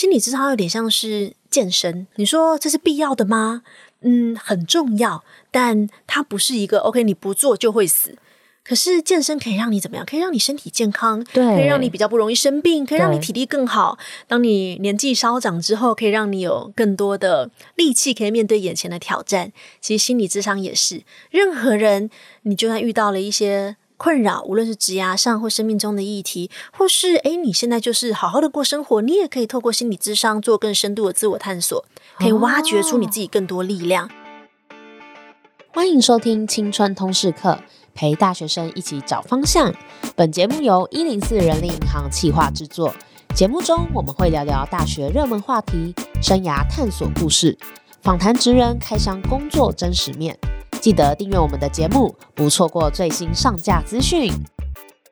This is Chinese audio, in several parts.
心理智商有点像是健身，你说这是必要的吗？嗯，很重要，但它不是一个 OK，你不做就会死。可是健身可以让你怎么样？可以让你身体健康，对，可以让你比较不容易生病，可以让你体力更好。当你年纪稍长之后，可以让你有更多的力气，可以面对眼前的挑战。其实心理智商也是，任何人，你就算遇到了一些困扰，无论是职涯上或生命中的议题，或是诶，你现在就是好好的过生活，你也可以透过心理智商做更深度的自我探索，可以挖掘出你自己更多力量。哦、欢迎收听青春通识课，陪大学生一起找方向。本节目由一零四人力银行企划制作。节目中我们会聊聊大学热门话题、生涯探索故事，访谈职人开箱工作真实面。记得订阅我们的节目，不错过最新上架资讯。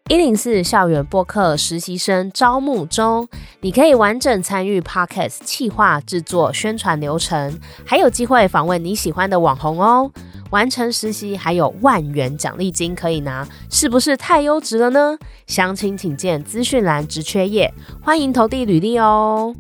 一零四校园播客实习生招募中，你可以完整参与 Podcast 企划制作、宣传流程，还有机会访问你喜欢的网红哦。完成实习还有万元奖励金可以拿，是不是太优质了呢？详情请见资讯栏职缺页，欢迎投递履历哦。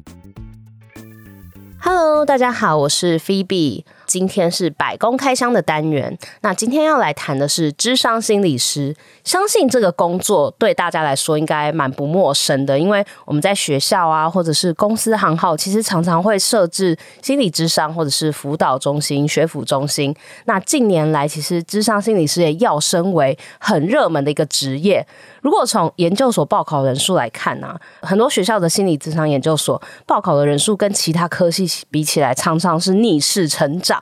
Hello，大家好，我是 Phoebe。今天是百工开箱的单元，那今天要来谈的是智商心理师。相信这个工作对大家来说应该蛮不陌生的，因为我们在学校啊，或者是公司行号，其实常常会设置心理智商或者是辅导中心、学辅中心。那近年来，其实智商心理师也跃升为很热门的一个职业。如果从研究所报考人数来看呢、很多学校的心理智商研究所报考的人数跟其他科系比起来，常常是逆势成长。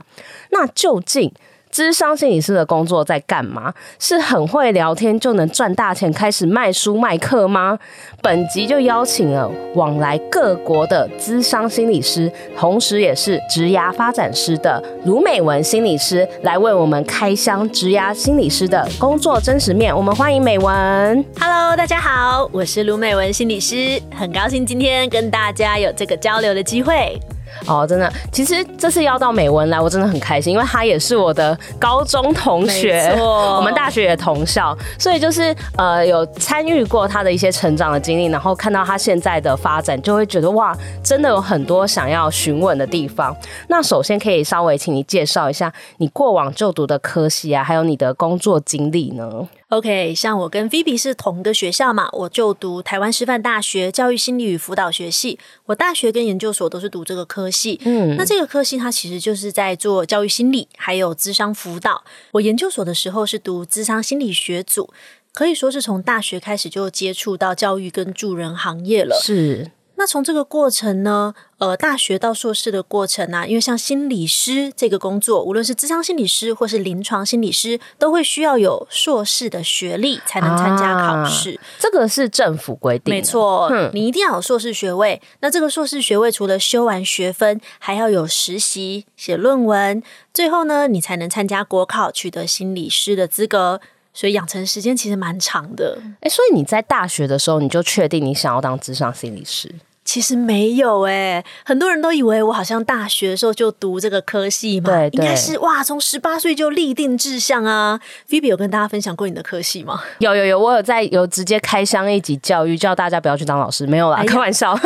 那究竟智商心理师的工作在干嘛？是很会聊天就能赚大钱，开始卖书卖课吗？本集就邀请了往来各国的智商心理师，同时也是职涯发展师的卢美文心理师，来为我们开箱职涯心理师的工作真实面。我们欢迎美文。Hello，大家好，我是卢美文心理师，很高兴今天跟大家有这个交流的机会。哦，真的，其实这次邀到美文来，我真的很开心，因为他也是我的高中同学，我们大学也同校，所以就是呃有参与过他的一些成长的经历，然后看到他现在的发展，就会觉得哇，真的有很多想要询问的地方。那首先可以稍微请你介绍一下你过往就读的科系啊，还有你的工作经历呢？OK，像我跟 Phoebe 是同个学校嘛，我就读台湾师范大学教育心理与辅导学系，我大学跟研究所都是读这个科系。嗯，那这个科系它其实就是在做教育心理，还有智商辅导。我研究所的时候是读智商心理学组，可以说是从大学开始就接触到教育跟助人行业了。是。那从这个过程呢，呃，大学到硕士的过程啊，因为像心理师这个工作，无论是智商心理师或是临床心理师，都会需要有硕士的学历才能参加考试。啊，这个是政府规定，没错，你一定要有硕士学位。那这个硕士学位除了修完学分，还要有实习、写论文，最后呢，你才能参加国考，取得心理师的资格。所以养成时间其实蛮长的。诶，所以你在大学的时候，你就确定你想要当智商心理师？其实没有哎、欸，很多人都以为我好像大学的时候就读这个科系嘛，对对，应该是哇，从十八岁就立定志向啊。Phoebe 有跟大家分享过你的科系吗？有有有，我有在有直接开箱一集教育，叫大家不要去当老师，没有啦，哎、开玩笑。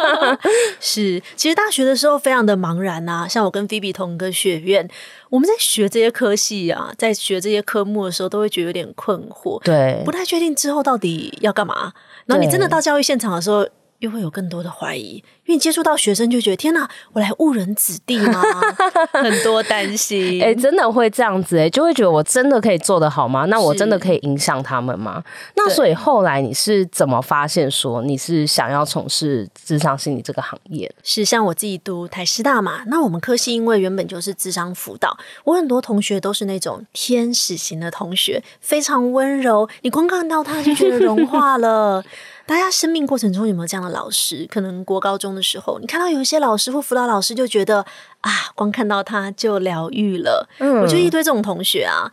是，其实大学的时候非常的茫然啊，像我跟 Phoebe 同一个学院，我们在学这些科系啊，在学这些科目的时候，都会觉得有点困惑，对，不太确定之后到底要干嘛。然后你真的到教育现场的时候。又会有更多的怀疑，因为你接触到学生就觉得天哪，我来误人子弟吗？很多担心，哎、欸，真的会这样子哎、欸，就会觉得我真的可以做得好吗？那我真的可以影响他们吗？那所以后来你是怎么发现说你是想要从事智商心理这个行业？是像我自己读台师大嘛，那我们科系因为原本就是智商辅导，我很多同学都是那种天使型的同学，非常温柔，你光看到他就觉得融化了。大家生命过程中有没有这样的老师？可能国高中的时候，你看到有一些老师或辅导老师，就觉得啊，光看到他就疗愈了。嗯，我就一堆这种同学啊。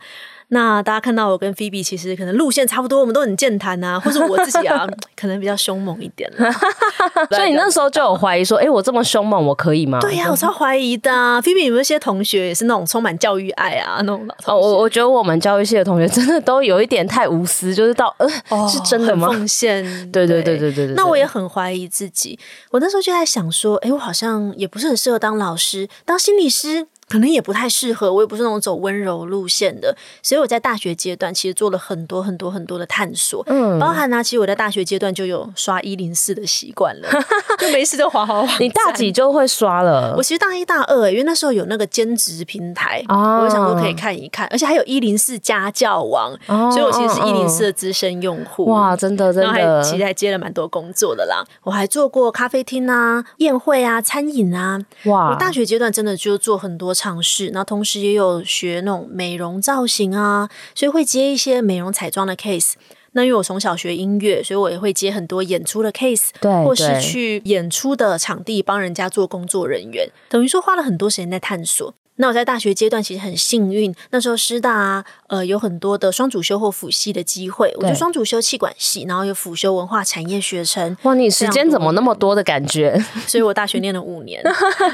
那大家看到我跟菲比其实可能路线差不多，我们都很健谈啊，或者我自己啊，可能比较凶猛一点。所以你那时候就有怀疑说，哎、欸，我这么凶猛，我可以吗？对呀、啊，我超怀疑的、啊。菲比有没有一些同学也是那种充满教育爱啊？那种老哦，我我觉得我们教育系的同学真的都有一点太无私，就是到呃、哦，是真的吗？奉献。对对对对对对，对。那我也很怀疑自己。我那时候就在想说，哎、欸，我好像也不是很适合当老师，当心理师。可能也不太适合，我也不是那种走温柔路线的，所以我在大学阶段其实做了很多很多很多的探索，嗯，包含呢、啊，其实我在大学阶段就有刷一零四的习惯了，就没事就滑滑滑。你大几就会刷了？我其实大一大二，因为那时候有那个兼职平台，哦、我就想说可以看一看，而且还有一零四家教网、哦，所以我其实是一零四的资深用户。哇，真的真的，还其实还接了蛮多工作的啦。我还做过咖啡厅啊、宴会啊、餐饮啊。哇，我大学阶段真的就做很多。尝试，那同时也有学那种美容造型啊，所以会接一些美容彩妆的 case。那因为我从小学音乐，所以我也会接很多演出的 case，对，或是去演出的场地帮人家做工作人员，等于说花了很多时间在探索。那我在大学阶段其实很幸运，那时候师大啊，呃，有很多的双主修或辅系的机会，我就双主修气管系，然后有辅修文化产业学程。哇，你时间怎么那么多的感觉？所以我大学念了五年，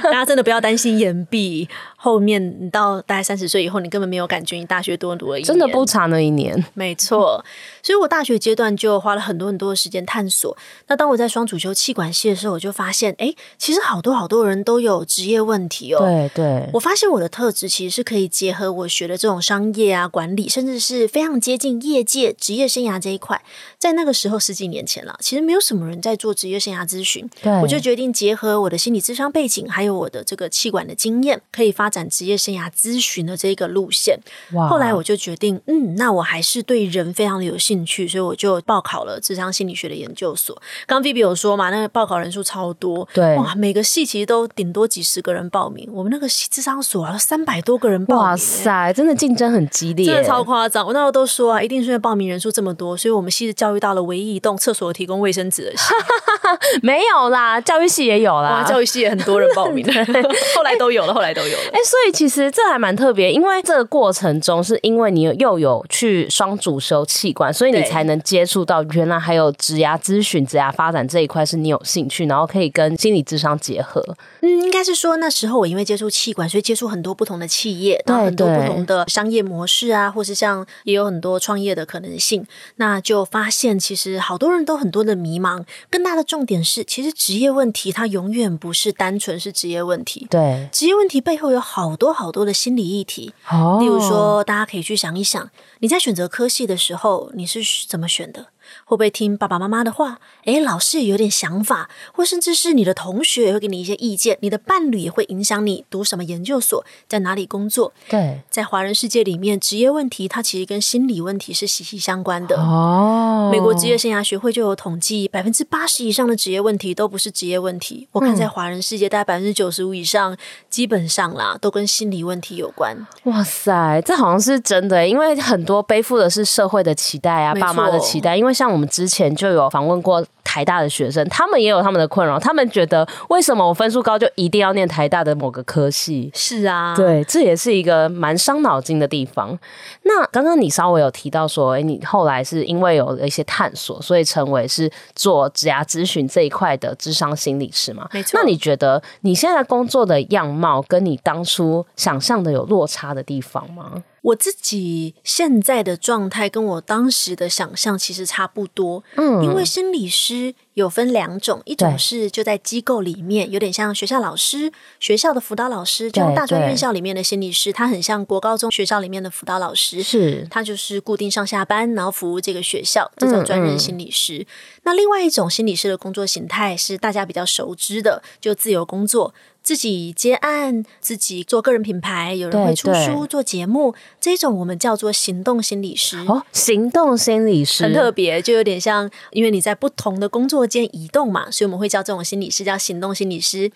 大家真的不要担心延毕，后面你到大概三十岁以后，你根本没有感觉你大学多读了一年，真的不长那一年。没错，所以我大学阶段就花了很多很多的时间探索。那当我在双主修气管系的时候，我就发现，哎，其实好多好多人都有职业问题哦。对对，我发现。我的特质其实是可以结合我学的这种商业啊、管理，甚至是非常接近业界职业生涯这一块。在那个时候十几年前了，其实没有什么人在做职业生涯咨询。对，我就决定结合我的心理智商背景，还有我的这个气管的经验，可以发展职业生涯咨询的这个路线。哇！后来我就决定，嗯，那我还是对人非常的有兴趣，所以我就报考了智商心理学的研究所。刚刚 Phoebe 有说嘛，那个报考人数超多，对，哇，每个系其实都顶多几十个人报名。我们那个智商所。哇，三百多个人报名，哇塞，真的竞争很激烈，真的超夸张。我那时候都说啊，一定是因为报名人数这么多，所以我们系是教育到了唯一一栋厕所提供卫生纸的系。没有啦，教育系也有啦，教育系也很多人报名，后来都有了，后来都有了。所以其实这还蛮特别，因为这个过程中是因为你又有去双主修器官，所以你才能接触到原来还有职涯咨询、职涯发展这一块是你有兴趣，然后可以跟心理智商结合。嗯，应该是说那时候我因为接触器官，所以接触很多不同的企业，然后很多不同的商业模式啊，或是像也有很多创业的可能性。那就发现其实好多人都很多的迷茫，更大的重点是，其实职业问题它永远不是单纯是职业问题。对，职业问题背后有好多好多的心理议题。哦，例如说，大家可以去想一想，你在选择科系的时候，你是怎么选的？会不会听爸爸妈妈的话？诶，老师也有点想法，或甚至是你的同学也会给你一些意见，你的伴侣也会影响你读什么研究所，在哪里工作。对，在华人世界里面，职业问题它其实跟心理问题是息息相关的。哦，美国职业生涯学会就有统计，百分之八十以上的职业问题都不是职业问题。我看在华人世界，大概百分之九十五以上，基本上啦，都跟心理问题有关。哇塞，这好像是真的，因为很多背负的是社会的期待啊，爸妈的期待，因为。像我们之前就有访问过台大的学生，他们也有他们的困扰。他们觉得，为什么我分数高就一定要念台大的某个科系？是啊，对，这也是一个蛮伤脑筋的地方。那刚刚你稍微有提到说，诶，你后来是因为有了一些探索，所以成为是做职涯咨询这一块的智商心理师嘛？没错。那你觉得你现在工作的样貌跟你当初想象的有落差的地方吗？我自己现在的状态跟我当时的想象其实差不多，嗯，因为心理师有分两种，一种是就在机构里面，有点像学校老师、学校的辅导老师，就大专院校里面的心理师，他很像国高中学校里面的辅导老师，是，他就是固定上下班，然后服务这个学校，这叫专任心理师。嗯嗯。那另外一种心理师的工作形态是大家比较熟知的，就自由工作。自己接案，自己做个人品牌，有人会出书、做节目，这种我们叫做行动心理师。哦，行动心理师很特别，就有点像，因为你在不同的工作间移动嘛，所以我们会叫这种心理师叫行动心理师。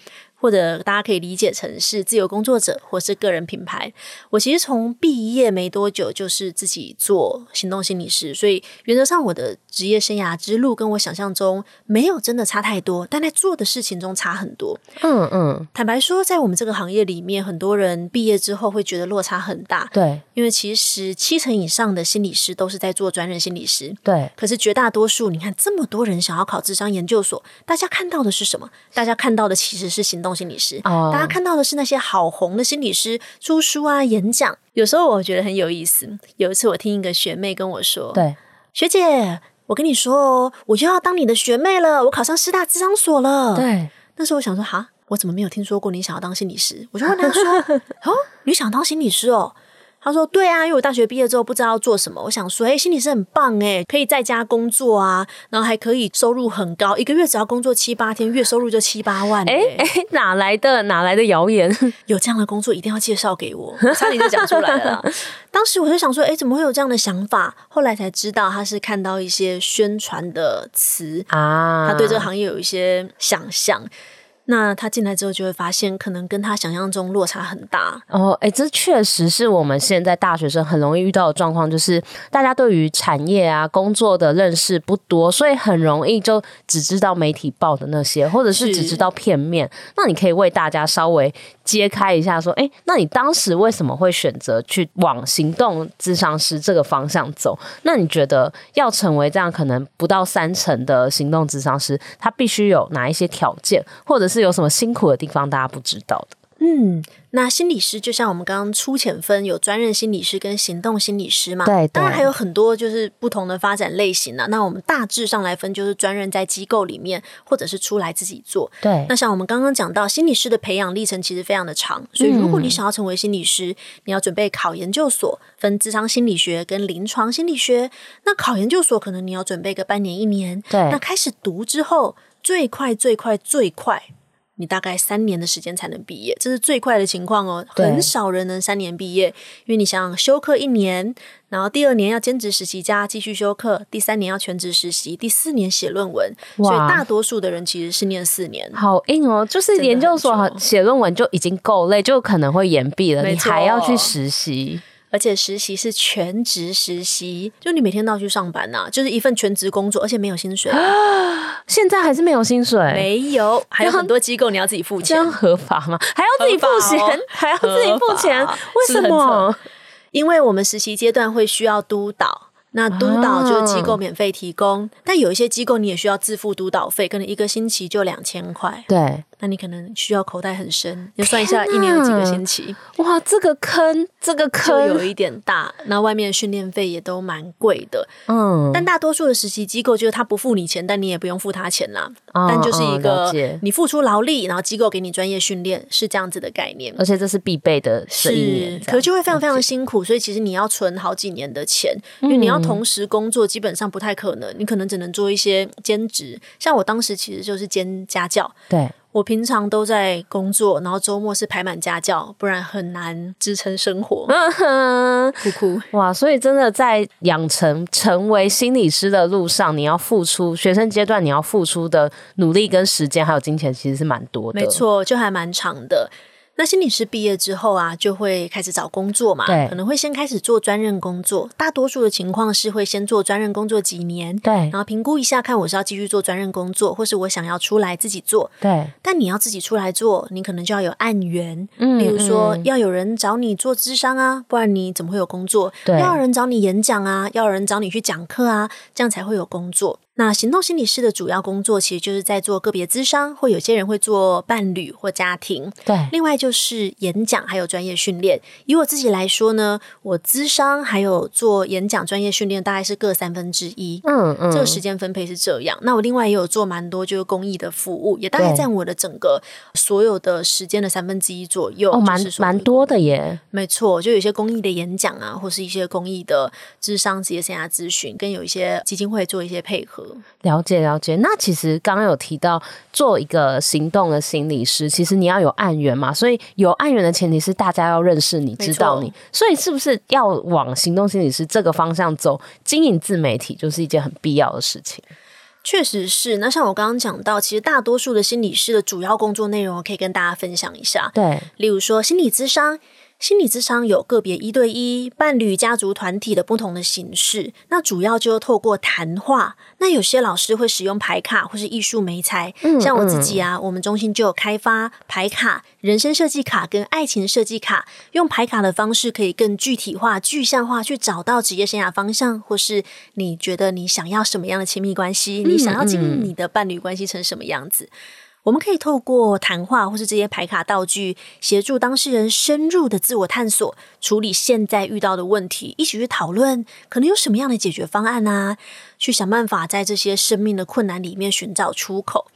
或者大家可以理解成是自由工作者或是个人品牌。我其实从毕业没多久就是自己做行动心理师，所以原则上我的职业生涯之路跟我想象中没有真的差太多，但在做的事情中差很多。嗯嗯，坦白说，在我们这个行业里面，很多人毕业之后会觉得落差很大。对，因为其实七成以上的心理师都是在做专任心理师。对，可是绝大多数，你看这么多人想要考智商研究所，大家看到的是什么？大家看到的其实是行动心理师，哦，大家看到的是那些好红的心理师出书啊、演讲。有时候我觉得很有意思。有一次我听一个学妹跟我说：“对，学姐，我跟你说哦，我就要当你的学妹了，我考上师大智商所了。”对，那时候我想说：“哈，我怎么没有听说过你想要当心理师？”我就问她说：“ 哦，你想当心理师哦？”他说：“对啊，因为我大学毕业之后不知道要做什么，我想说，哎，心理师很棒哎，可以在家工作啊，然后还可以收入很高，一个月只要工作七八天，月收入就七八万。哎哎，哪来的哪来的谣言？有这样的工作一定要介绍给我，我差点就讲出来了。当时我就想说，哎，怎么会有这样的想法？后来才知道，他是看到一些宣传的词啊，他对这个行业有一些想象。”那他进来之后就会发现，可能跟他想象中落差很大哦。哎，这确实是我们现在大学生很容易遇到的状况，就是大家对于产业啊、工作的认识不多，所以很容易就只知道媒体报的那些，或者是只知道片面。那你可以为大家稍微揭开一下，说，哎，那你当时为什么会选择去往行动咨商师这个方向走？那你觉得要成为这样可能不到三成的行动咨商师，他必须有哪一些条件，或者是？是有什么辛苦的地方，大家不知道的。嗯，那心理师就像我们刚刚粗浅分，有专任心理师跟行动心理师嘛？对，当然还有很多就是不同的发展类型呢、啊。那我们大致上来分，就是专任在机构里面，或者是出来自己做。对，那像我们刚刚讲到，心理师的培养历程其实非常的长，所以如果你想要成为心理师，嗯、你要准备考研究所，分智商心理学跟临床心理学。那考研究所可能你要准备个半年一年。对，那开始读之后，最快最快最快。你大概三年的时间才能毕业，这是最快的情况哦。很少人能三年毕业，因为你想想，休课一年，然后第二年要兼职实习加继续休课，第三年要全职实习，第四年写论文。所以大多数的人其实是念四年。好硬哦，就是研究所写论文就已经够累，就可能会延毕了，你还要去实习。而且实习是全职实习，就你每天都要去上班呐、啊，就是一份全职工作，而且没有薪水。现在还是没有薪水？没有，还有很多机构你要自己付钱，这样合法吗？还要自己付钱，哦、还要自己付钱？为什么？因为我们实习阶段会需要督导。那督导就是机构免费提供，啊，但有一些机构你也需要自付督导费，可能一个星期就两千块。对，那你可能需要口袋很深，你算一下一年有几个星期？哇，这个坑，这个坑就有一点大。那外面的训练费也都蛮贵的。嗯，但大多数的实习机构就是他不付你钱，但你也不用付他钱啦。嗯、但就是一个你付出劳力，然后机构给你专业训练，是这样子的概念。而且这是必备的，是，可就会非常非常辛苦，所以其实你要存好几年的钱，因为你要。同时工作基本上不太可能，你可能只能做一些兼职。像我当时其实就是兼家教，对，我平常都在工作，然后周末是排满家教，不然很难支撑生活。哭哭哇！所以真的在养成成为心理师的路上，你要付出学生阶段你要付出的努力跟时间还有金钱，其实是蛮多的。没错，就还蛮长的。那心理师毕业之后啊，就会开始找工作嘛，对，可能会先开始做专任工作。大多数的情况是会先做专任工作几年，对，然后评估一下，看我是要继续做专任工作，或是我想要出来自己做，对。但你要自己出来做，你可能就要有案源，嗯，比如说要有人找你做智商啊，不然你怎么会有工作？对，要有人找你演讲啊，要有人找你去讲课啊，这样才会有工作。那行动心理师的主要工作，其实就是在做个别咨商，或有些人会做伴侣或家庭。对，另外就是演讲，还有专业训练。以我自己来说呢，我咨商还有做演讲专业训练，大概是各三分之一。嗯嗯，这个时间分配是这样。那我另外也有做蛮多就是公益的服务，也大概占我的整个所有的时间的三分之一左右。哦，蛮蛮多的耶。没错，就有些公益的演讲啊，或是一些公益的咨商职业生涯咨询，跟有一些基金会做一些配合。了解了解，那其实刚刚有提到做一个行动的心理师，其实你要有案源嘛，所以有案源的前提是大家要认识你，知道你，所以是不是要往行动心理师这个方向走，经营自媒体就是一件很必要的事情？确实是。那像我刚刚讲到，其实大多数的心理师的主要工作内容，我可以跟大家分享一下。对，例如说心理咨商。心理智商有个别一对一、伴侣、家族、团体的不同的形式。那主要就透过谈话。那有些老师会使用牌卡或是艺术媒材。嗯，像我自己啊，我们中心就有开发牌卡、人生设计卡跟爱情设计卡。用牌卡的方式，可以更具体化、具象化，去找到职业生涯方向，或是你觉得你想要什么样的亲密关系，你想要经营你的伴侣关系成什么样子。我们可以透过谈话或是这些牌卡道具，协助当事人深入的自我探索，处理现在遇到的问题，一起去讨论可能有什么样的解决方案啊，去想办法在这些生命的困难里面寻找出口。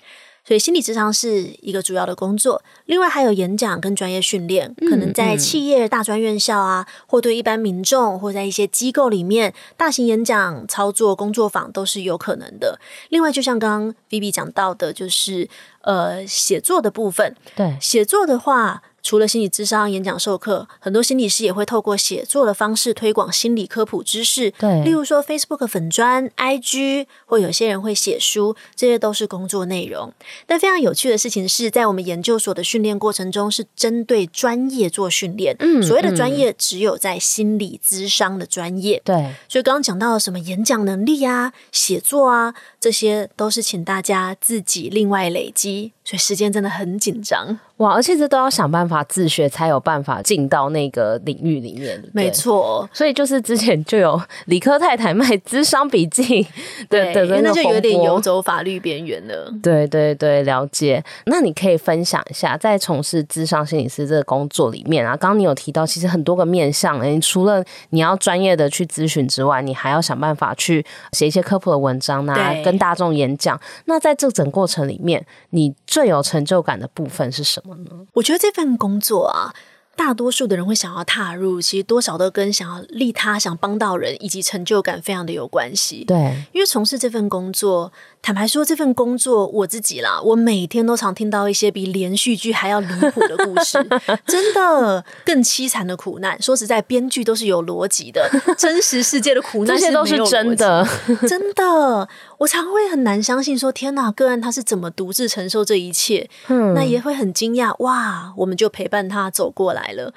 所以心理智商是一个主要的工作，另外还有演讲跟专业训练，可能在企业、大专院校啊，或对一般民众，或在一些机构里面，大型演讲、操作工作坊都是有可能的。另外，就像刚刚 Vivi 讲到的，就是呃写作的部分，对写作的话。除了心理智商、演讲、授课，很多心理师也会透过写作的方式推广心理科普知识。对，例如说 Facebook 粉砖、IG，或有些人会写书，这些都是工作内容。但非常有趣的事情是，在我们研究所的训练过程中，是针对专业做训练。嗯，所谓的专业，只有在心理智商的专业。对，所以刚刚讲到什么演讲能力啊、写作啊，这些都是请大家自己另外累积。所以时间真的很紧张。哇！而且这都要想办法自学，才有办法进到那个领域里面。没错，所以就是之前就有理科太太卖智商笔记，对对对，那就有点游走法律边缘了。对对对，了解。那你可以分享一下，在从事智商心理师这个工作里面啊，刚刚你有提到，其实很多个面向，你除了你要专业的去咨询之外，你还要想办法去写一些科普的文章啊，跟大众演讲。那在这整个过程里面，你最有成就感的部分是什么呢？我觉得这份工作啊，大多数的人会想要踏入，其实多少都跟想要利他、想帮到人以及成就感非常的有关系。对，因为从事这份工作。坦白说，这份工作我自己啦，我每天都常听到一些比连续剧还要离谱的故事，真的更凄惨的苦难。说实在，编剧都是有逻辑的，真实世界的苦难这些都是真的，真的。我常会很难相信说，说天哪，个案他是怎么独自承受这一切？嗯，那也会很惊讶，哇，我们就陪伴他走过来了。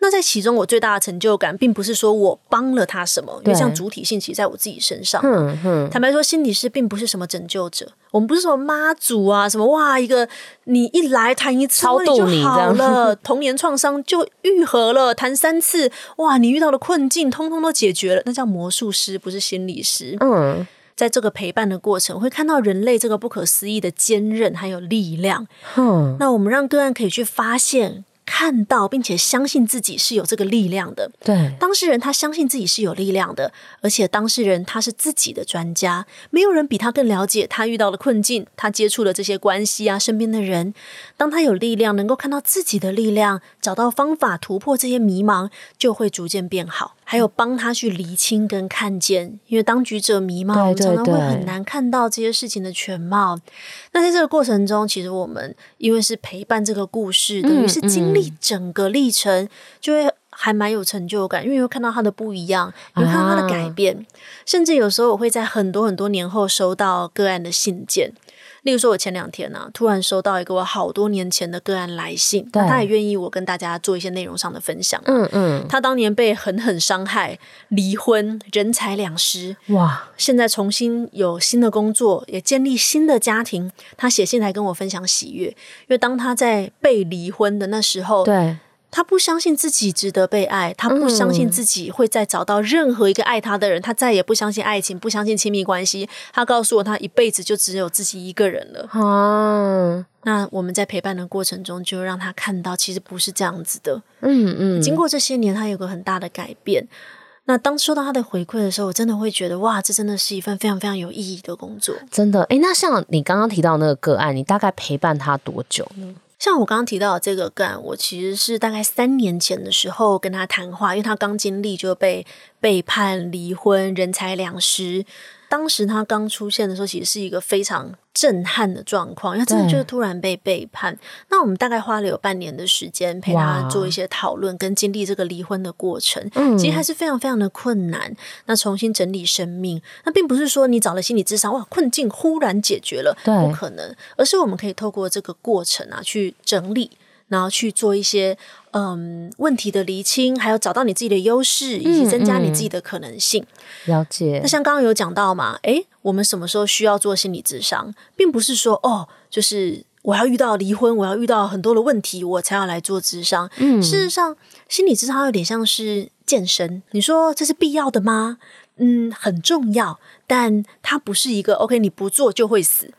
那在其中，我最大的成就感，并不是说我帮了他什么，因为像主体性，其实在我自己身上。嗯嗯。坦白说，心理师并不是什么拯救者，我们不是什么妈祖啊，什么哇，一个你一来谈一次超度你就好了，童年创伤就愈合了，谈三次哇，你遇到的困境通通都解决了，那叫魔术师，不是心理师。嗯，在这个陪伴的过程，会看到人类这个不可思议的坚韧还有力量。嗯，那我们让个案可以去发现。看到并且相信自己是有这个力量的，对，当事人他相信自己是有力量的，而且当事人他是自己的专家，没有人比他更了解他遇到的困境，他接触的这些关系啊，身边的人，当他有力量，能够看到自己的力量，找到方法突破这些迷茫，就会逐渐变好。还有帮他去厘清跟看见，因为当局者迷嘛，我们常常会很难看到这些事情的全貌。那在这个过程中，其实我们因为是陪伴这个故事，等于是经历整个历程，嗯嗯，就会还蛮有成就感，因为会看到他的不一样，你会看到他的改变，啊，甚至有时候我会在很多很多年后收到个案的信件。例如说，我前两天呢、啊，突然收到一个我好多年前的个案来信，那他也愿意我跟大家做一些内容上的分享。嗯嗯，他当年被狠狠伤害，离婚，人财两失。哇！现在重新有新的工作，也建立新的家庭。他写信来跟我分享喜悦，因为当他在被离婚的那时候，对。他不相信自己值得被爱，他不相信自己会再找到任何一个爱他的人，嗯、他再也不相信爱情，不相信亲密关系。他告诉我，他一辈子就只有自己一个人了。哦，那我们在陪伴的过程中，就让他看到，其实不是这样子的。嗯嗯。经过这些年，他有个很大的改变。那当收到他的回馈的时候，我真的会觉得，哇，这真的是一份非常非常有意义的工作。真的，诶，那像你刚刚提到那个个案，你大概陪伴他多久呢？像我刚刚提到的这个干，我其实是大概三年前的时候跟他谈话，因为他刚经历就被背叛、离婚、人财两失。当时他刚出现的时候，其实是一个非常震撼的状况，因为真的就是突然被背叛。那我们大概花了有半年的时间陪他做一些讨论，跟经历这个离婚的过程，其实还是非常非常的困难。那重新整理生命，那并不是说你找了心理智商，哇，困境忽然解决了，不可能，而是我们可以透过这个过程啊，去整理。然后去做一些嗯问题的厘清，还有找到你自己的优势，以及增加你自己的可能性。嗯嗯、了解。那像刚刚有讲到嘛，诶，我们什么时候需要做心理智商，并不是说哦，就是我要遇到离婚，我要遇到很多的问题，我才要来做智商。嗯，事实上，心理智商有点像是健身，你说这是必要的吗？嗯，很重要，但它不是一个 OK，你不做就会死。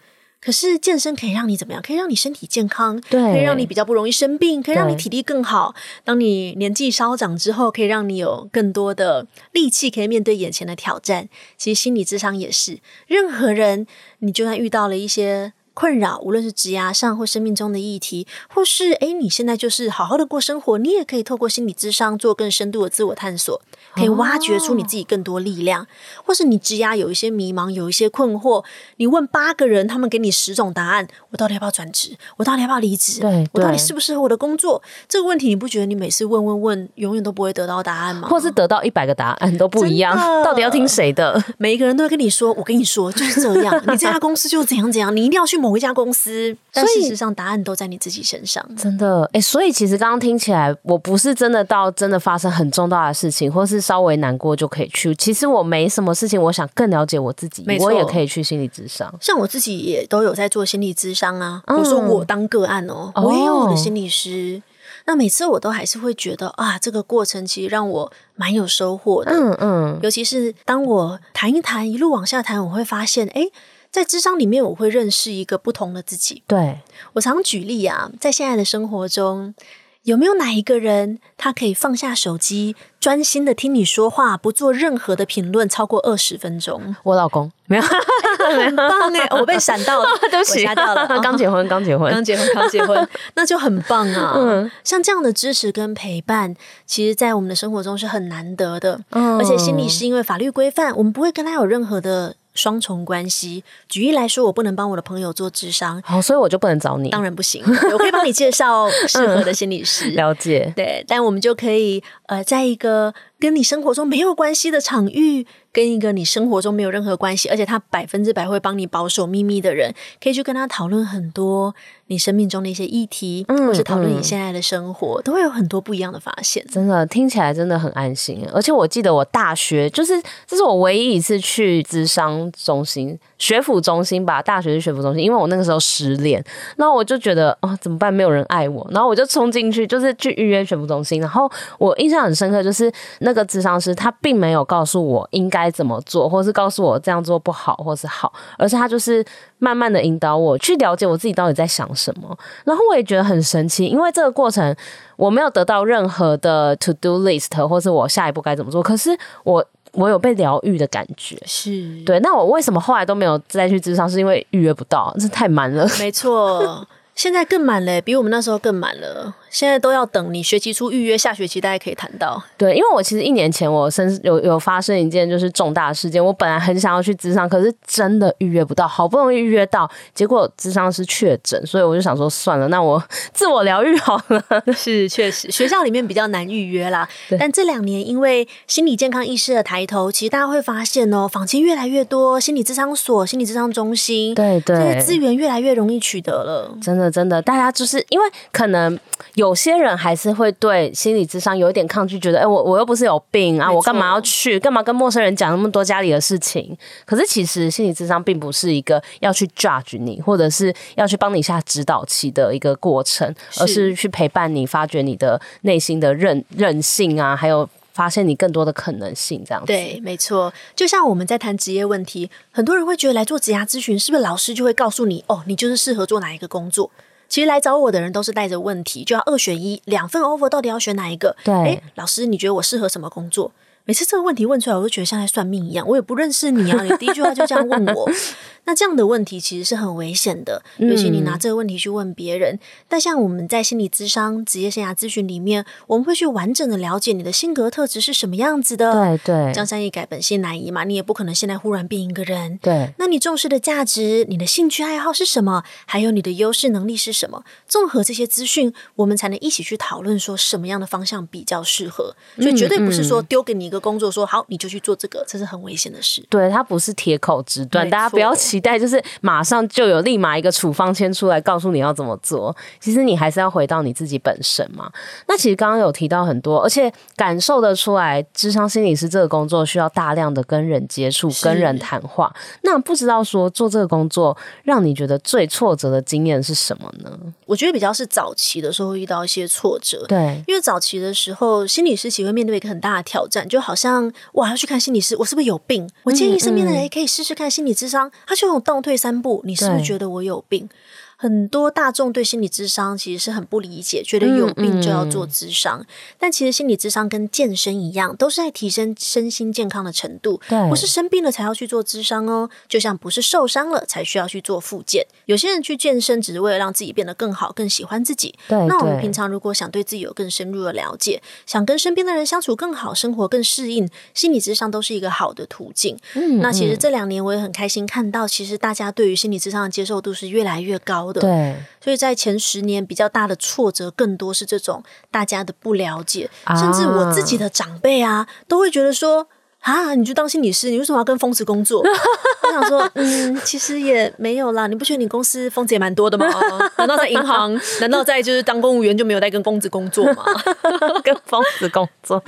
可是健身可以让你怎么样？可以让你身体健康，对，可以让你比较不容易生病，可以让你体力更好。当你年纪稍长之后，可以让你有更多的力气，可以面对眼前的挑战。其实心理智商也是，任何人，你就算遇到了一些。困扰，无论是职涯上或生命中的议题，或是诶，你现在就是好好的过生活，你也可以透过心理智商做更深度的自我探索，可以挖掘出你自己更多力量。哦、或是你职涯有一些迷茫，有一些困惑，你问八个人，他们给你十种答案，我到底要不要转职？我到底要不要离职？对，对，我到底适不适合我的工作？这个问题，你不觉得你每次问问问，永远都不会得到答案吗？或是得到一百个答案都不一样，到底要听谁的？每一个人都会跟你说，我跟你说就是这样，你这家公司就是怎样怎样，你一定要去某一家公司，但事实上答案都在你自己身上。真的，哎、欸，所以其实刚刚听起来，我不是真的到真的发生很重大的事情，或是稍微难过就可以去。其实我没什么事情，我想更了解我自己，我也可以去心理咨商。像我自己也都有在做心理咨商啊。我说我当个案哦，我也有我的心理师。那每次我都还是会觉得啊，这个过程其实让我蛮有收获的。嗯嗯，尤其是当我谈一谈，一路往下谈，我会发现，哎。在智商里面，我会认识一个不同的自己。对，我常举例啊，在现在的生活中，有没有哪一个人，他可以放下手机，专心的听你说话，不做任何的评论，超过二十分钟？我老公没有，很棒哎！我被闪到了，对不起，吓到了。刚结婚，刚结婚，刚结婚，刚结婚，那就很棒啊！嗯，像这样的支持跟陪伴，其实，在我们的生活中是很难得的。嗯，而且心理是因为法律规范，我们不会跟他有任何的。双重关系。举例来说，我不能帮我的朋友做智商，好，所以我就不能找你。当然不行，我可以帮你介绍适合的心理师。嗯、了解，对，但我们就可以呃，在一个跟你生活中没有关系的场域，跟一个你生活中没有任何关系，而且他百分之百会帮你保守秘密的人，可以去跟他讨论很多你生命中的一些议题，嗯、或是讨论你现在的生活，嗯、都会有很多不一样的发现。真的听起来真的很安心，而且我记得我大学就是这是我唯一一次去智商中心、学府中心吧，大学是学府中心，因为我那个时候失恋，然后我就觉得哦怎么办，没有人爱我，然后我就冲进去，就是去预约学府中心，然后我印象很深刻，就是那个智商师他并没有告诉我应该。怎么做，或是告诉我这样做不好，或是好，而是他就是慢慢的引导我去了解我自己到底在想什么。然后我也觉得很神奇，因为这个过程我没有得到任何的 to do list，或是我下一步该怎么做。可是我我有被疗愈的感觉，是对。那我为什么后来都没有再去智商？是因为预约不到，这太满了。没错，现在更满了，比我们那时候更满了。现在都要等你学期初预约，下学期大家可以谈到。对，因为我其实一年前我生有有发生一件就是重大的事件，我本来很想要去咨商，可是真的预约不到，好不容易预约到，结果咨商是确诊，所以我就想说算了，那我自我疗愈好了。是，确实学校里面比较难预约啦。但这两年因为心理健康意识的抬头，其实大家会发现哦，坊间越来越多心理咨商所、心理咨商中心，对对，这些资源越来越容易取得了。真的真的，大家就是因为可能。有些人还是会对心理智商有一点抗拒，觉得，哎、欸，我我又不是有病啊，我干嘛要去？干嘛跟陌生人讲那么多家里的事情？可是其实心理智商并不是一个要去 judge 你，或者是要去帮你下指导期的一个过程，而是去陪伴你，发掘你的内心的韧韧性啊，还有发现你更多的可能性。这样子。对，没错。就像我们在谈职业问题，很多人会觉得来做职涯咨询，是不是老师就会告诉你，哦，你就是适合做哪一个工作？其实来找我的人都是带着问题，就要二选一，两份 offer 到底要选哪一个？对，哎，老师，你觉得我适合什么工作？每次这个问题问出来，我都觉得像在算命一样。我也不认识你啊，你第一句话就这样问我。那这样的问题其实是很危险的，尤其你拿这个问题去问别人。嗯、但像我们在心理咨商、职业生涯咨询里面，我们会去完整的了解你的性格特质是什么样子的。对对，江山易改，本性难移嘛，你也不可能现在忽然变一个人。对，那你重视的价值、你的兴趣爱好是什么？还有你的优势能力是什么？综合这些资讯，我们才能一起去讨论说什么样的方向比较适合。所以绝对不是说丢给你一个工作说，好你就去做这个，这是很危险的事。对，它不是铁口直断，大家不要期待就是马上就有立马一个处方签出来告诉你要怎么做。其实你还是要回到你自己本身嘛。那其实刚刚有提到很多，而且感受得出来，智商心理师这个工作需要大量的跟人接触、跟人谈话。那不知道说做这个工作让你觉得最挫折的经验是什么呢？我觉得比较是早期的时候会遇到一些挫折。对，因为早期的时候，心理师其实会面对一个很大的挑战，就好像我要去看心理师，我是不是有病？我建议身边的人可以试试看心理智商，他就用倒退三步，你是不是觉得我有病？很多大众对心理智商其实是很不理解，觉得有病就要做智商。但其实心理智商跟健身一样，都是在提升身心健康的程度。对，不是生病了才要去做智商哦。就像不是受伤了才需要去做复健。有些人去健身只是为了让自己变得更好、更喜欢自己。对，那我们平常如果想对自己有更深入的了解，想跟身边的人相处更好，生活更适应，心理智商都是一个好的途径。嗯，那其实这两年我也很开心看到，其实大家对于心理智商的接受度是越来越高的。对。所以在前十年比较大的挫折，更多是这种大家的不了解，啊、甚至我自己的长辈啊，都会觉得说。啊！你就当心理师，你为什么要跟疯子工作？我想说，嗯，其实也没有啦。你不觉得你公司疯子也蛮多的吗？难道在银行？难道在就是当公务员就没有在跟疯子工作吗？跟疯子工作，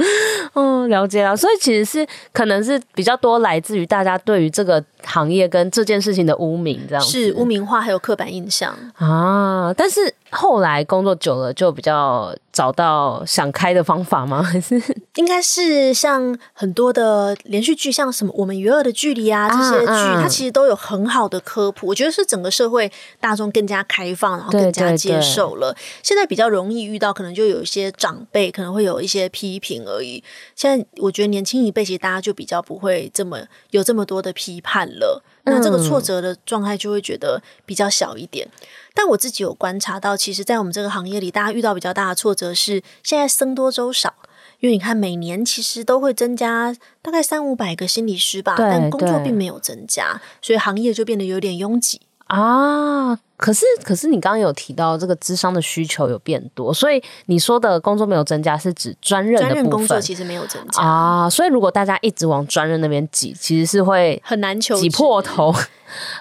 嗯，了解了。所以其实是可能是比较多来自于大家对于这个行业跟这件事情的污名，这样子是污名化，还有刻板印象啊。但是后来工作久了，就比较找到想开的方法吗？还是应该是像很多的。连续剧像什么《我们与恶的距离》啊，这些剧、啊啊、它其实都有很好的科普。我觉得是整个社会大众更加开放，然后更加接受了。对对对，现在比较容易遇到，可能就有一些长辈可能会有一些批评而已。现在我觉得年轻一辈其实大家就比较不会这么有这么多的批判了。那这个挫折的状态就会觉得比较小一点。嗯、但我自己有观察到，其实，在我们这个行业里，大家遇到比较大的挫折是现在僧多粥少。因为你看，每年其实都会增加大概三五百个心理师吧，但工作并没有增加，所以行业就变得有点拥挤啊。可是，可是你刚刚有提到这个智商的需求有变多，所以你说的工作没有增加，是指专任的工作其实没有增加啊。所以如果大家一直往专任那边挤，其实是会很难求挤破头。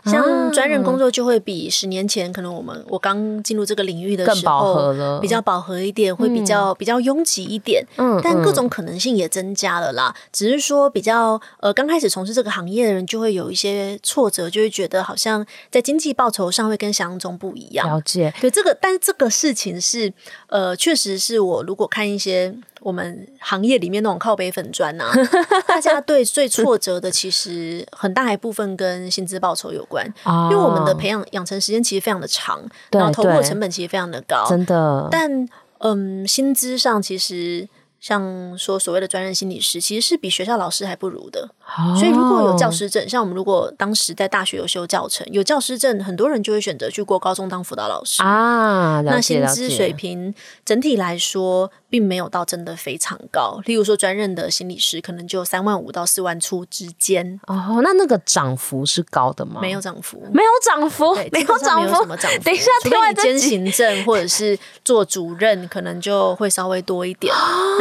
像专任工作就会比十年前可能我们我刚进入这个领域的时候更饱和了，比较饱和一点，会比较比较拥挤一点。嗯，但各种可能性也增加了啦。只是说比较呃刚开始从事这个行业的人就会有一些挫折，就会觉得好像在经济报酬上会跟想象中不一样。了解，对这个，但是这个事情是呃确实是我如果看一些。我们行业里面那种靠背粉砖啊，大家对最挫折的其实很大一部分跟薪资报酬有关，哦、因为我们的培养养成时间其实非常的长，然后投入成本其实非常的高，真的。但嗯，薪资上其实。像说所谓的专任心理师，其实是比学校老师还不如的。Oh. 所以如果有教师证，像我们如果当时在大学有修教程，有教师证，很多人就会选择去过高中当辅导老师啊。那薪资水平整体来说，并没有到真的非常高。例如说，专任的心理师可能就三万五到四万出之间。哦，oh, 那那个涨幅是高的吗？没有涨幅，没有涨幅，没有涨幅，什么涨幅？等一下，除非你兼行政或者是做主任，可能就会稍微多一点。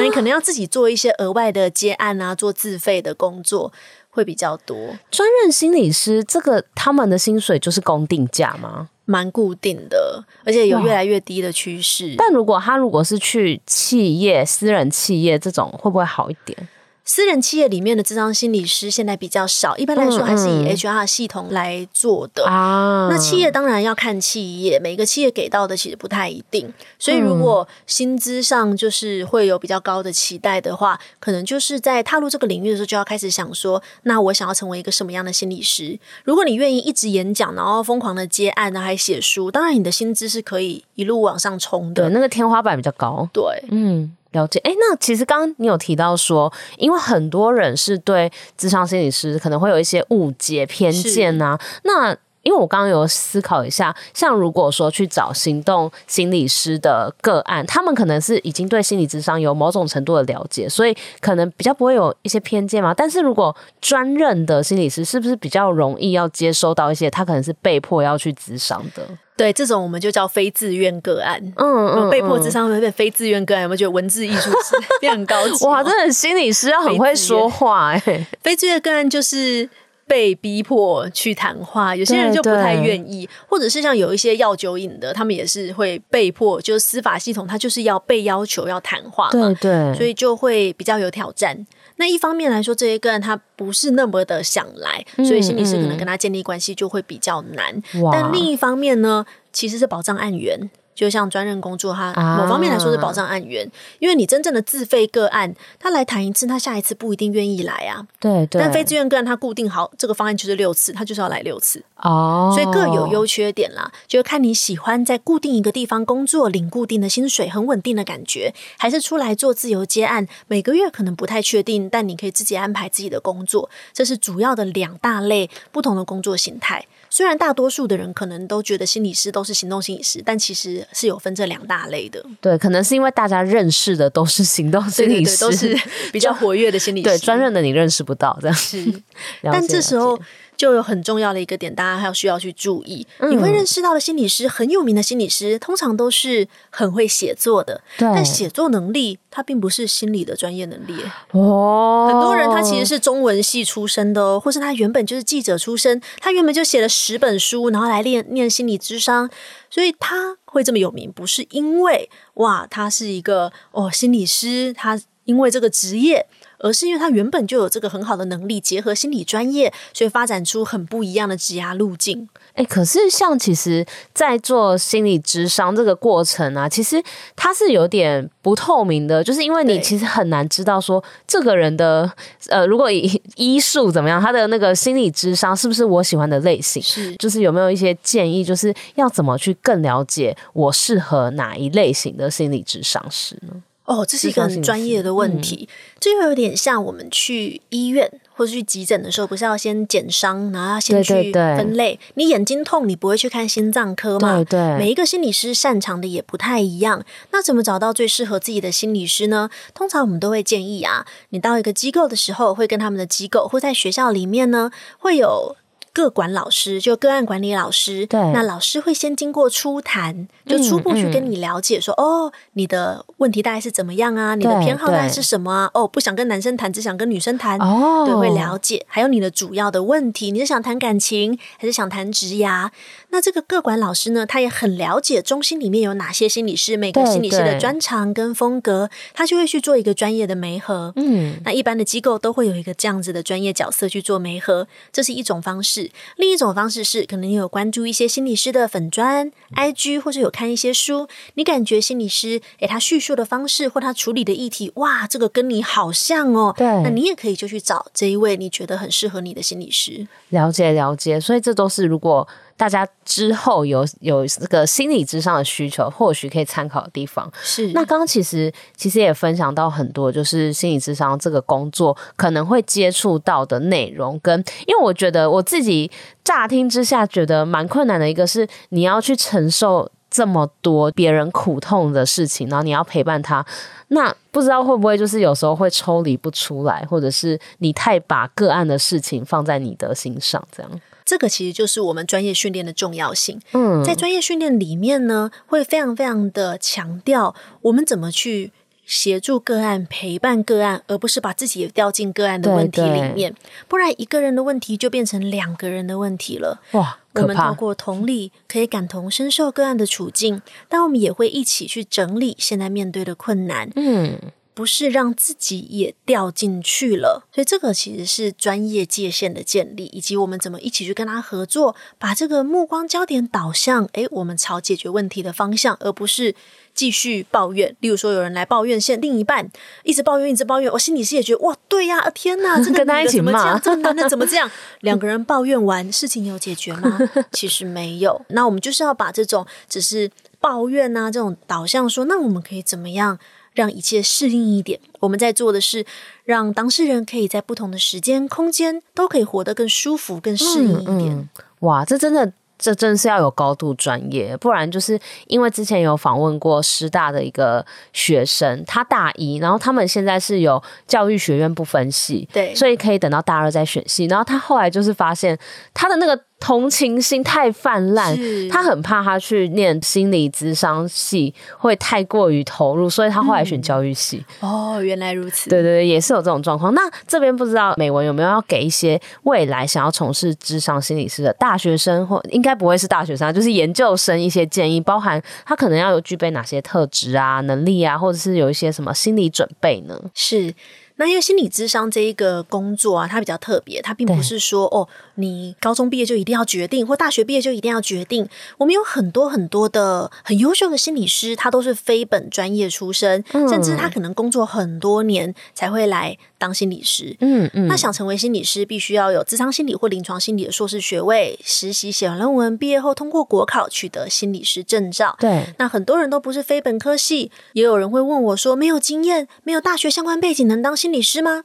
你可能要自己做一些额外的接案啊，做自费的工作会比较多。专任心理师这个他们的薪水就是公定价吗？蛮固定的，而且有越来越低的趋势。但如果他如果是去企业、私人企业这种，会不会好一点？私人企业里面的智商心理师现在比较少，一般来说还是以 HR 系统来做的。嗯嗯、那企业当然要看企业，每个企业给到的其实不太一定。所以如果薪资上就是会有比较高的期待的话，可能就是在踏入这个领域的时候就要开始想说，那我想要成为一个什么样的心理师？如果你愿意一直演讲，然后疯狂的接案，然后还写书，当然你的薪资是可以一路往上冲的。对，那个天花板比较高。对，嗯。了解。哎，那其实刚刚你有提到说，因为很多人是对智商心理师可能会有一些误解、偏见啊，那。因为我刚刚有思考一下，像如果说去找行动心理师的个案，他们可能是已经对心理智商有某种程度的了解，所以可能比较不会有一些偏见嘛。但是如果专任的心理师，是不是比较容易要接收到一些他可能是被迫要去智商的？对，这种我们就叫非自愿个案。嗯嗯，被迫智商会被非自愿个案，有没有觉得文字艺术是变很高级？哇，真的心理师要很会说话哎、欸。非自愿个案就是。被逼迫去谈话，有些人就不太愿意，或者是像有一些药酒瘾的，他们也是会被迫，就是司法系统他就是要被要求要谈话嘛，对对，所以就会比较有挑战。那一方面来说，这些个人他不是那么的想来，所以心理师可能跟他建立关系就会比较难。但另一方面呢，其实是保障案源。就像专任工作，它某方面来说是保障案源，啊、因为你真正的自费个案，他来谈一次，他下一次不一定愿意来啊。对对。但非自愿个案，他固定好这个方案就是六次，他就是要来六次。哦。所以各有优缺点啦，就看你喜欢在固定一个地方工作，领固定的薪水，很稳定的感觉，还是出来做自由接案，每个月可能不太确定，但你可以自己安排自己的工作。这是主要的两大类不同的工作形态。虽然大多数的人可能都觉得心理师都是行动心理师，但其实是有分这两大类的。对，可能是因为大家认识的都是行动心理师，对对对，都是比较活跃的心理师。对，专任的你认识不到这样。是，但这时候。就有很重要的一个点，大家还要需要去注意。嗯、你会认识到的心理师，很有名的心理师，通常都是很会写作的。对，但写作能力，它并不是心理的专业能力。哦，很多人他其实是中文系出身的哦，或是他原本就是记者出身，他原本就写了十本书，然后来练练心理智商，所以他会这么有名，不是因为哇，他是一个哦心理师，他因为这个职业。而是因为他原本就有这个很好的能力，结合心理专业，所以发展出很不一样的职涯路径。哎、欸，可是像其实，在做心理智商这个过程啊，其实它是有点不透明的，就是因为你其实很难知道说这个人的呃，如果以 医术怎么样，他的那个心理智商是不是我喜欢的类型？是，就是有没有一些建议，就是要怎么去更了解我适合哪一类型的心理智商师呢？哦，这是一个很专业的问题，这又、嗯、有点像我们去医院或者去急诊的时候，不是要先检伤，然后要先去分类。对对对，你眼睛痛，你不会去看心脏科嘛？对对。每一个心理师擅长的也不太一样，那怎么找到最适合自己的心理师呢？通常我们都会建议啊，你到一个机构的时候，会跟他们的机构或在学校里面呢，会有。个管老师就个案管理老师，对，那老师会先经过初谈，就初步去跟你了解说，说、嗯嗯、哦，你的问题大概是怎么样啊？你的偏好大概是什么啊？哦，不想跟男生谈，只想跟女生谈，哦，对，会了解。还有你的主要的问题，你是想谈感情，还是想谈职涯？那这个个管老师呢，他也很了解中心里面有哪些心理师，每个心理师的专长跟风格，他就会去做一个专业的媒合。嗯，那一般的机构都会有一个这样子的专业角色去做媒合，这是一种方式。另一种方式是，可能你有关注一些心理师的粉砖、IG，或者有看一些书，你感觉心理师诶，他叙述的方式或他处理的议题，哇，这个跟你好像哦。对，那你也可以就去找这一位你觉得很适合你的心理师。了解了解，所以这都是如果。大家之后有有这个心理咨商的需求，或许可以参考的地方是。那刚刚其实其实也分享到很多，就是心理智商这个工作可能会接触到的内容，跟因为我觉得我自己乍听之下觉得蛮困难的一个是，你要去承受这么多别人苦痛的事情，然后你要陪伴他，那不知道会不会就是有时候会抽离不出来，或者是你太把个案的事情放在你的心上，这样。这个其实就是我们专业训练的重要性。嗯，在专业训练里面呢，会非常非常的强调我们怎么去协助个案、陪伴个案，而不是把自己也掉进个案的问题里面。对对，不然一个人的问题就变成两个人的问题了。哇，我们透过同理可以感同身受个案的处境，但我们也会一起去整理现在面对的困难。嗯。不是让自己也掉进去了，所以这个其实是专业界限的建立，以及我们怎么一起去跟他合作，把这个目光焦点导向，诶，我们朝解决问题的方向，而不是继续抱怨。例如说，有人来抱怨，现另一半一直抱怨，一直抱怨，我心里是也觉得，哇，对呀，天哪，这个 跟他一起骂，这个男的怎么这样？两个人抱怨完，事情有解决吗？其实没有。那我们就是要把这种只是抱怨啊这种导向说，那我们可以怎么样？让一切适应一点。我们在做的是让当事人可以在不同的时间、空间都可以活得更舒服、更适应一点。嗯嗯、哇，这真的。这真是要有高度专业，不然就是因为之前有访问过师大的一个学生，他大一，然后他们现在是有教育学院不分系，对，所以可以等到大二再选系，然后他后来就是发现他的那个。同情心太泛滥，他很怕他去念心理智商系会太过于投入，所以他后来选教育系。嗯、哦，原来如此。对对对，也是有这种状况。那这边不知道美文有没有要给一些未来想要从事智商心理师的大学生，或应该不会是大学生，就是研究生一些建议，包含他可能要有具备哪些特质啊、能力啊，或者是有一些什么心理准备呢？是。那因为心理智商这一个工作啊，它比较特别，它并不是说哦，你高中毕业就一定要决定，或大学毕业就一定要决定。我们有很多很多的很优秀的心理师，他都是非本专业出身，嗯、甚至他可能工作很多年才会来当心理师。嗯嗯。那想成为心理师，必须要有智商心理或临床心理的硕士学位，实习写完论文，毕业后通过国考取得心理师证照。对。那很多人都不是非本科系，也有人会问我说，没有经验，没有大学相关背景，能当心理师吗？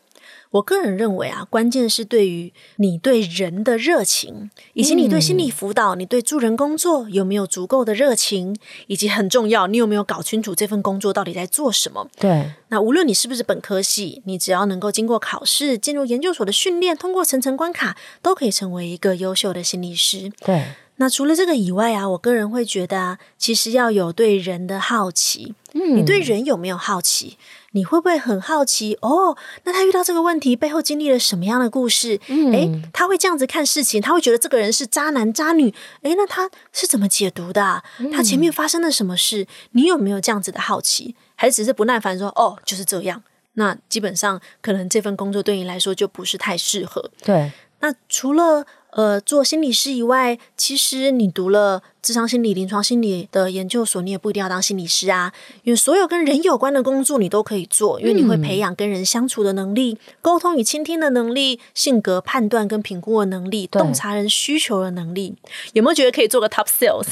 我个人认为啊，关键是对于你对人的热情，以及你对心理辅导、嗯、你对助人工作有没有足够的热情，以及很重要，你有没有搞清楚这份工作到底在做什么？对。那无论你是不是本科系，你只要能够经过考试，进入研究所的训练，通过层层关卡，都可以成为一个优秀的心理师。对。那除了这个以外啊，我个人会觉得啊，其实要有对人的好奇。嗯。你对人有没有好奇？你会不会很好奇哦？那他遇到这个问题背后经历了什么样的故事？嗯，诶，他会这样子看事情，他会觉得这个人是渣男渣女。诶，那他是怎么解读的啊？他前面发生了什么事？你有没有这样子的好奇？还是只是不耐烦说哦，就是这样？那基本上可能这份工作对你来说就不是太适合。对，那除了呃做心理师以外，其实你读了。咨商心理、临床心理的研究所，你也不一定要当心理师啊。因为所有跟人有关的工作，你都可以做，因为你会培养跟人相处的能力、嗯、沟通与倾听的能力、性格判断跟评估的能力、洞察人需求的能力。有没有觉得可以做个 top sales？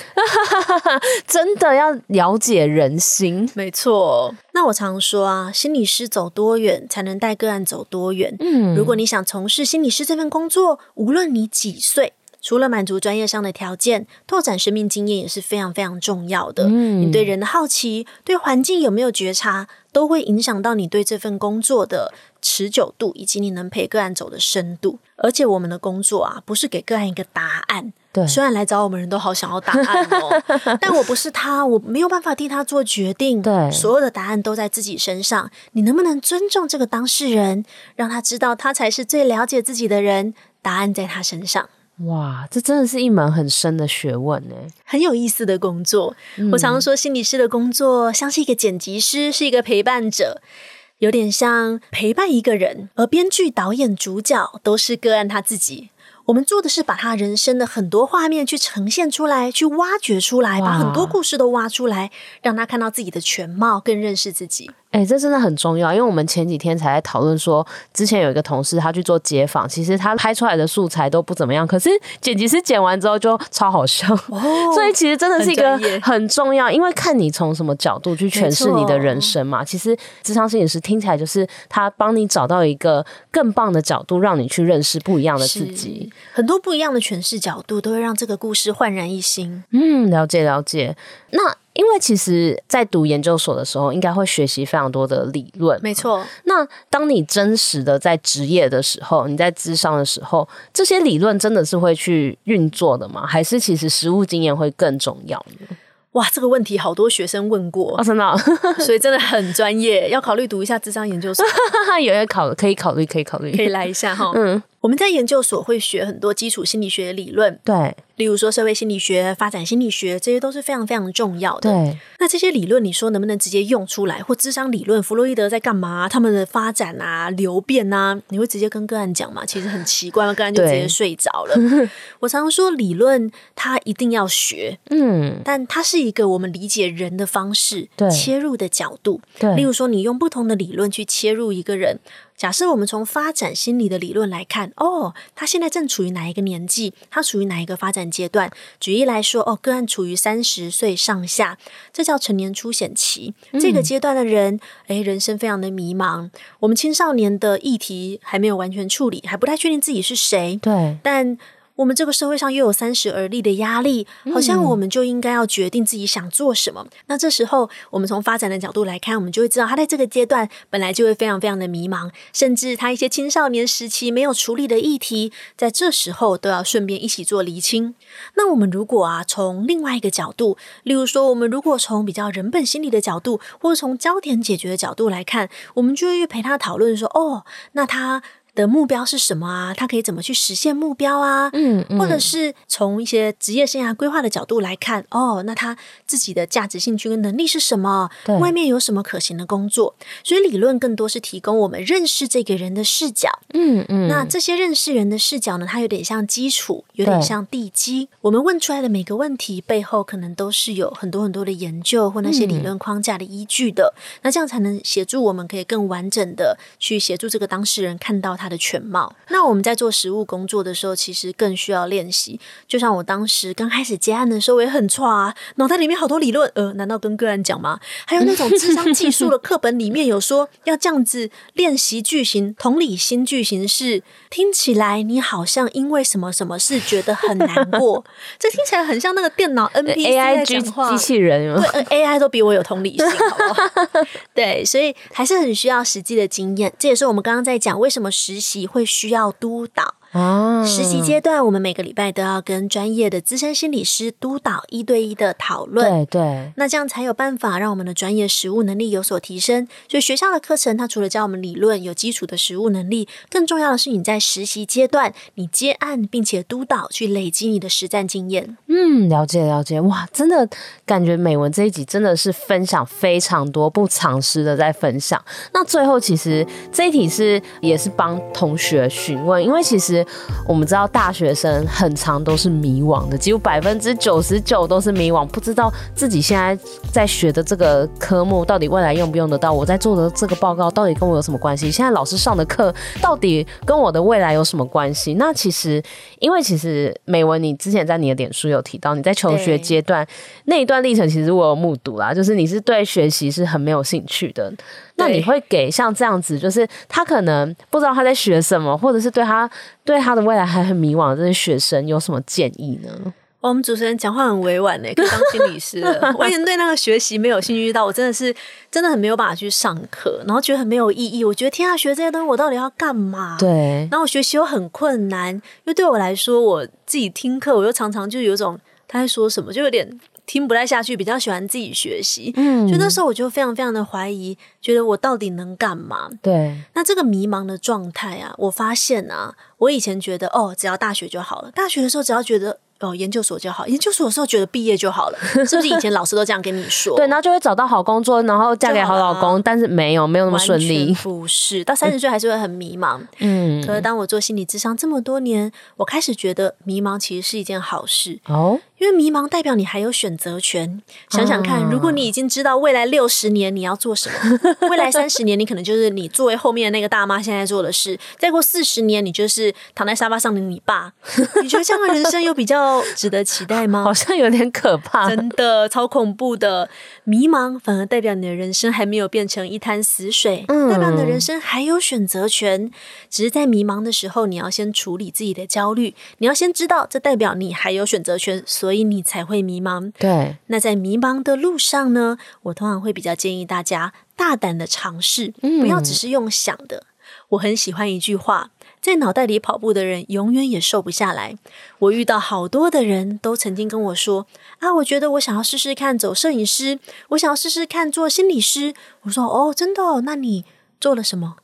真的要了解人心，没错。那我常说啊，心理师走多远，才能带个案走多远。嗯，如果你想从事心理师这份工作，无论你几岁。除了满足专业上的条件，拓展生命经验也是非常非常重要的。嗯，你对人的好奇，对环境有没有觉察，都会影响到你对这份工作的持久度，以及你能陪个案走的深度。而且我们的工作啊，不是给个案一个答案。对，虽然来找我们人都好想要答案哦，但我不是他，我没有办法替他做决定。对，所有的答案都在自己身上。你能不能尊重这个当事人，让他知道他才是最了解自己的人？答案在他身上。哇，这真的是一门很深的学问呢，很有意思的工作。嗯。我常常说，心理师的工作像是一个剪辑师，是一个陪伴者，有点像陪伴一个人，而编剧、导演、主角都是个案他自己。我们做的是把他人生的很多画面去呈现出来，去挖掘出来，把很多故事都挖出来，让他看到自己的全貌，更认识自己。哎、欸，这真的很重要，因为我们前几天才在讨论说，之前有一个同事他去做街访，其实他拍出来的素材都不怎么样，可是剪辑师剪完之后就超好笑，哦、所以其实真的是一个很重要，因为看你从什么角度去诠释你的人生嘛。其实智商摄影师听起来就是他帮你找到一个更棒的角度，让你去认识不一样的自己，很多不一样的诠释角度都会让这个故事焕然一新。嗯，了解了解。那。因为其实，在读研究所的时候，应该会学习非常多的理论。没错。那当你真实的在职业的时候，你在智商的时候，这些理论真的是会去运作的吗？还是其实实务经验会更重要呢？哇，这个问题好多学生问过，哦、真的、哦，所以真的很专业，要考虑读一下智商研究所。有要考，可以考虑，可以考虑，可以来一下哈。嗯，我们在研究所会学很多基础心理学的理论。对。例如说，社会心理学、发展心理学，这些都是非常非常重要的。对，那这些理论，你说能不能直接用出来？或智商理论，弗洛伊德在干嘛？他们的发展啊、流变啊，你会直接跟个案讲吗？其实很奇怪，个案就直接睡着了。我常常说，理论它一定要学，嗯，但它是一个我们理解人的方式，对，切入的角度。对，例如说，你用不同的理论去切入一个人。假设我们从发展心理的理论来看，哦，他现在正处于哪一个年纪？他处于哪一个发展阶段？举例来说，哦，个案处于三十岁上下，这叫成年初显期。嗯、这个阶段的人，诶，人生非常的迷茫。我们青少年的议题还没有完全处理，还不太确定自己是谁。对，但。我们这个社会上又有三十而立的压力，好像我们就应该要决定自己想做什么。嗯、那这时候，我们从发展的角度来看，我们就会知道他在这个阶段本来就会非常非常的迷茫，甚至他一些青少年时期没有处理的议题，在这时候都要顺便一起做厘清。那我们如果啊，从另外一个角度，例如说，我们如果从比较人本心理的角度，或者从焦点解决的角度来看，我们就会陪他讨论说，哦，那他。的目标是什么啊？他可以怎么去实现目标啊？嗯，嗯，或者是从一些职业生涯规划的角度来看，哦，那他自己的价值、兴趣跟能力是什么？对，外面有什么可行的工作？所以理论更多是提供我们认识这个人的视角。嗯嗯，那这些认识人的视角呢？它有点像基础，有点像地基。我们问出来的每个问题背后，可能都是有很多很多的研究或那些理论框架的依据的。嗯、那这样才能协助我们可以更完整的去协助这个当事人看到他的全貌。那我们在做实务工作的时候，其实更需要练习。就像我当时刚开始接案的时候，我也很错啊，脑袋里面好多理论。呃，难道跟个案讲吗？还有那种智商技术的课本里面有说要这样子练习句型，同理心句型是听起来你好像因为什么什么事觉得很难过，这听起来很像那个电脑 NPC 在讲话，机器人。对，AI 都比我有同理心，好不好？对，所以还是很需要实际的经验。这也是我们刚刚在讲为什么实习会需要督导。啊，实习阶段，我们每个礼拜都要跟专业的资深心理师督导一对一的讨论。对对，那这样才有办法让我们的专业实务能力有所提升。所以学校的课程，它除了教我们理论有基础的实务能力，更重要的是你在实习阶段，你接案并且督导，去累积你的实战经验。嗯，了解了解，哇，真的感觉美文这一集真的是分享非常多不藏私的在分享。那最后其实这一题是也是帮同学询问，因为其实。我们知道大学生很长都是迷惘的，几乎百分之九十九都是迷惘，不知道自己现在在学的这个科目到底未来用不用得到，我在做的这个报告到底跟我有什么关系？现在老师上的课到底跟我的未来有什么关系？那其实，因为其实美文，你之前在你的脸书有提到，你在求学阶段那一段历程，其实我有目睹啦，就是你是对学习是很没有兴趣的。那你会给像这样子，就是他可能不知道他在学什么，或者是对他对他的未来还很迷惘的这些学生有什么建议呢？我们主持人讲话很委婉呢，可以当心理师了。我以前对那个学习没有兴趣到，我真的是真的很没有办法去上课，然后觉得很没有意义。我觉得天啊，学这些东西我到底要干嘛？对。然后我学习又很困难，因为对我来说，我自己听课，我又常常就有种他在说什么，就有点。听不太下去，比较喜欢自己学习。嗯，所以那时候我就非常非常的怀疑，觉得我到底能干嘛？对。那这个迷茫的状态啊，我发现啊，我以前觉得哦，只要大学就好了。大学的时候只要觉得。哦，研究所就好。研究所的时候觉得毕业就好了，是不是？以前老师都这样跟你说。对，然后就会找到好工作，然后嫁给好老公。但是没有，没有那么顺利。不是，到三十岁还是会很迷茫。嗯。可是当我做心理智商这么多年，我开始觉得迷茫其实是一件好事哦，因为迷茫代表你还有选择权。想想看，如果你已经知道未来六十年你要做什么，未来三十年你可能就是你作为后面的那个大妈现在做的事，再过四十年你就是躺在沙发上的你爸。你觉得这样的人生有比较？值得期待吗？好像有点可怕，真的超恐怖的。迷茫反而代表你的人生还没有变成一滩死水，嗯，代表你的人生还有选择权。只是在迷茫的时候，你要先处理自己的焦虑，你要先知道这代表你还有选择权，所以你才会迷茫。对。那在迷茫的路上呢，我通常会比较建议大家大胆的尝试，不要只是用想的。我很喜欢一句话。在脑袋里跑步的人，永远也瘦不下来。我遇到好多的人都曾经跟我说：“啊，我觉得我想要试试看走摄影师，我想要试试看做心理师。”我说：“哦，真的哦？那你做了什么？”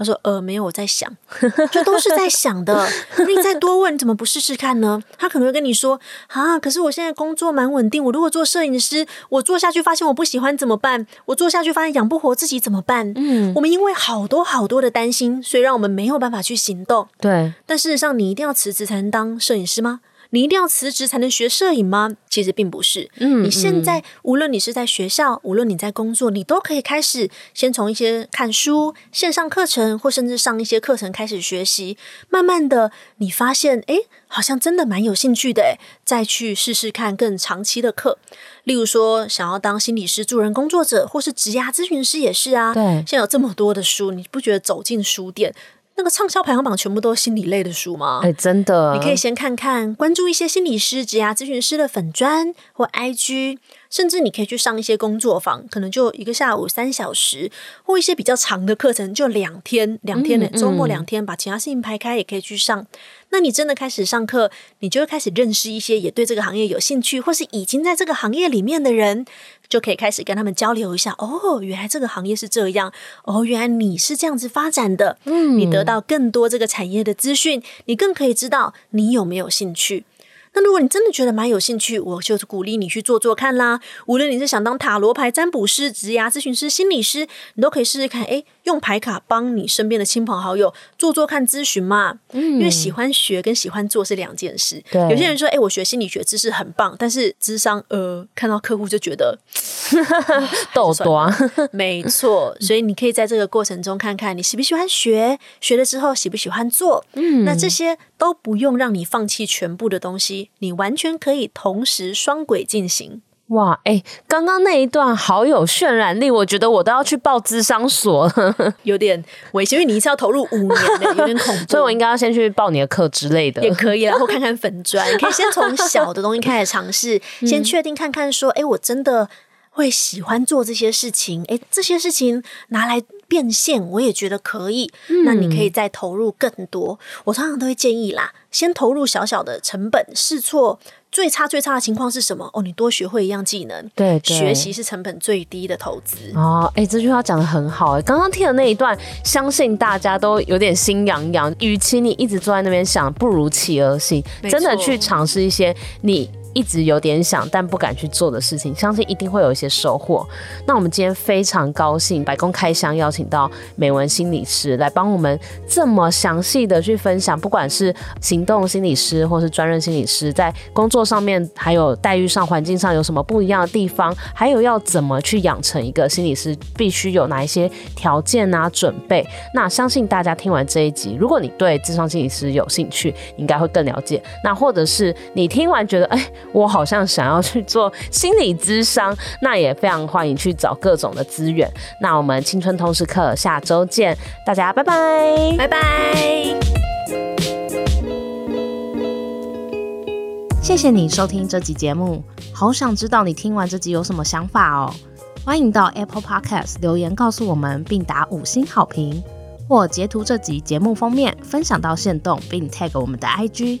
他说：“呃，没有，我在想，这都是在想的。你再多问，你怎么不试试看呢？”他可能会跟你说：“啊，可是我现在工作蛮稳定，我如果做摄影师，我做下去发现我不喜欢怎么办？我做下去发现养不活自己怎么办？”嗯，我们因为好多好多的担心，所以让我们没有办法去行动。对，但事实上，你一定要辞职才能当摄影师吗？你一定要辞职才能学摄影吗？其实并不是。嗯，你现在无论你是在学校，无论你在工作，你都可以开始先从一些看书、线上课程，或甚至上一些课程开始学习。慢慢的，你发现，诶，好像真的蛮有兴趣的，诶，再去试试看更长期的课。例如说，想要当心理师、助人工作者，或是职涯咨询师也是啊。对，现在有这么多的书，你不觉得走进书店？那个畅销排行榜全部都是心理类的书吗？哎、欸，真的，你可以先看看，关注一些心理师、职涯咨询师的粉砖或 IG。甚至你可以去上一些工作坊，可能就一个下午三小时，或一些比较长的课程，就两天，两天的周末两天，把其他事情排开也可以去上。那你真的开始上课，你就会开始认识一些也对这个行业有兴趣，或是已经在这个行业里面的人，就可以开始跟他们交流一下。哦，原来这个行业是这样。哦，原来你是这样子发展的。嗯，你得到更多这个产业的资讯，你更可以知道你有没有兴趣。那如果你真的觉得蛮有兴趣，我就鼓励你去做做看啦。无论你是想当塔罗牌占卜师、职涯咨询师、心理师，你都可以试试看。诶，用牌卡帮你身边的亲朋好友做做看咨询嘛。嗯，因为喜欢学跟喜欢做是两件事。对，有些人说，诶，我学心理学知识很棒，但是智商，呃，看到客户就觉得 逗多。没错，所以你可以在这个过程中看看你喜不喜欢学，学了之后喜不喜欢做。嗯，那这些都不用让你放弃全部的东西。你完全可以同时双轨进行。哇，哎、欸，刚刚那一段好有渲染力，我觉得我都要去报智商所，有点危险，因为你一次要投入五年的，有点恐怖，所以我应该要先去报你的课之类的，也可以，然后看看粉砖，你可以先从小的东西开始尝试，先确定看看说，哎、欸，我真的会喜欢做这些事情，哎、欸，这些事情拿来变现，我也觉得可以，嗯、那你可以再投入更多。我通常都会建议啦。先投入小小的成本试错，最差最差的情况是什么？哦，你多学会一样技能，对，对，学习是成本最低的投资。哦，哎、欸，这句话讲的很好。哎，刚刚听的那一段，相信大家都有点心痒痒。与其你一直坐在那边想，不如企而行，真的去尝试一些你。一直有点想但不敢去做的事情，相信一定会有一些收获。那我们今天非常高兴，百工开箱邀请到美文心理师来帮我们这么详细的去分享，不管是行动心理师或是专任心理师，在工作上面还有待遇上、环境上有什么不一样的地方，还有要怎么去养成一个心理师，必须有哪一些条件啊、准备。那相信大家听完这一集，如果你对智商心理师有兴趣，应该会更了解。那或者是你听完觉得，哎、我好像想要去做心理咨商，那也非常欢迎去找各种的资源。那我们青春通识课下周见，大家拜拜，拜拜。谢谢你收听这集节目，好想知道你听完这集有什么想法哦。欢迎到 Apple Podcast 留言告诉我们，并打五星好评，或截图这集节目封面分享到限动，并 tag 我们的 IG